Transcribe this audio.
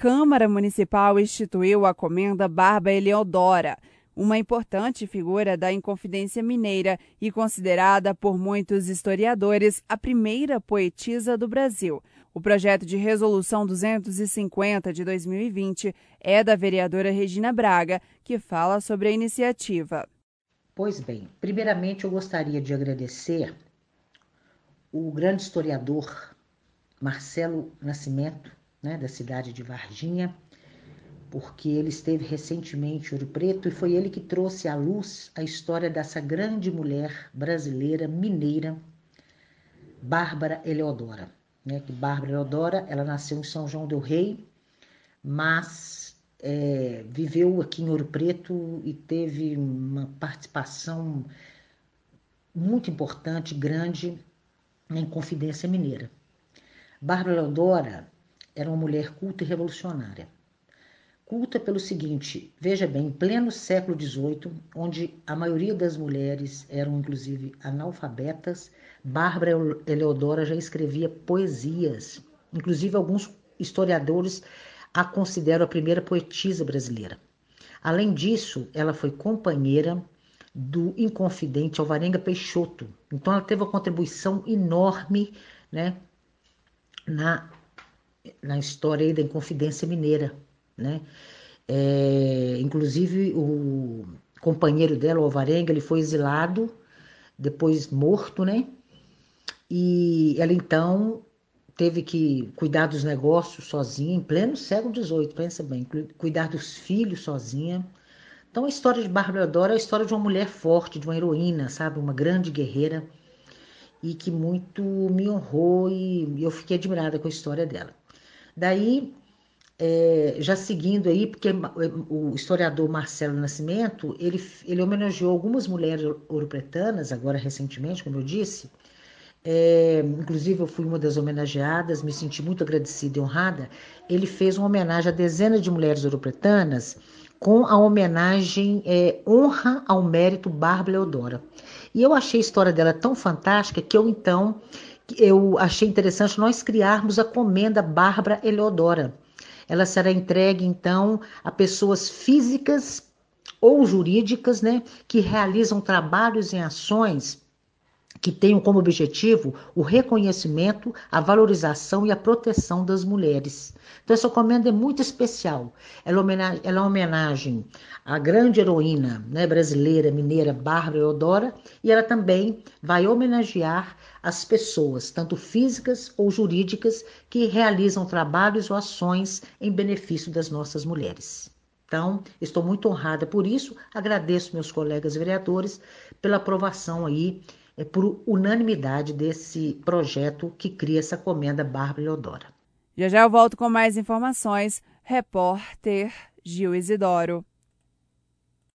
Câmara Municipal instituiu a comenda Barba Eleodora, uma importante figura da Inconfidência Mineira e considerada por muitos historiadores a primeira poetisa do Brasil. O projeto de resolução 250 de 2020 é da vereadora Regina Braga, que fala sobre a iniciativa. Pois bem, primeiramente eu gostaria de agradecer o grande historiador Marcelo Nascimento, né, da cidade de Varginha, porque ele esteve recentemente em Ouro Preto e foi ele que trouxe à luz a história dessa grande mulher brasileira mineira, Bárbara Eleodora né, que Bárbara Eudora, ela nasceu em São João del Rei, mas é, viveu aqui em Ouro Preto e teve uma participação muito importante, grande, em Confidência Mineira. Bárbara Eudora era uma mulher culta e revolucionária. Culta pelo seguinte, veja bem, em pleno século XVIII, onde a maioria das mulheres eram inclusive analfabetas, Bárbara Eleodora já escrevia poesias. Inclusive, alguns historiadores a consideram a primeira poetisa brasileira. Além disso, ela foi companheira do Inconfidente Alvarenga Peixoto. Então, ela teve uma contribuição enorme né, na, na história da Inconfidência Mineira. Né? É, inclusive, o companheiro dela, o Alvarenga, ele foi exilado, depois morto, né? E ela então teve que cuidar dos negócios sozinha, em pleno século XVIII, pensa bem, cuidar dos filhos sozinha. Então a história de Bárbara Dora é a história de uma mulher forte, de uma heroína, sabe? Uma grande guerreira e que muito me honrou e eu fiquei admirada com a história dela. Daí, é, já seguindo aí, porque o historiador Marcelo Nascimento, ele, ele homenageou algumas mulheres ouropretanas, agora recentemente, como eu disse, é, inclusive eu fui uma das homenageadas, me senti muito agradecida e honrada. Ele fez uma homenagem a dezenas de mulheres europretanas com a homenagem é, Honra ao Mérito Bárbara Leodora. E eu achei a história dela tão fantástica que eu então eu achei interessante nós criarmos a comenda Bárbara Eleodora. Ela será entregue então a pessoas físicas ou jurídicas, né, que realizam trabalhos e ações que tenham como objetivo o reconhecimento, a valorização e a proteção das mulheres. Então, essa comenda é muito especial. Ela é homenagem, ela é homenagem à grande heroína né, brasileira, mineira, Bárbara Eudora, e ela também vai homenagear as pessoas, tanto físicas ou jurídicas, que realizam trabalhos ou ações em benefício das nossas mulheres. Então, estou muito honrada por isso, agradeço meus colegas vereadores pela aprovação aí é por unanimidade desse projeto que cria essa comenda Bárbara Leodora. Já já eu volto com mais informações. Repórter Gil Isidoro.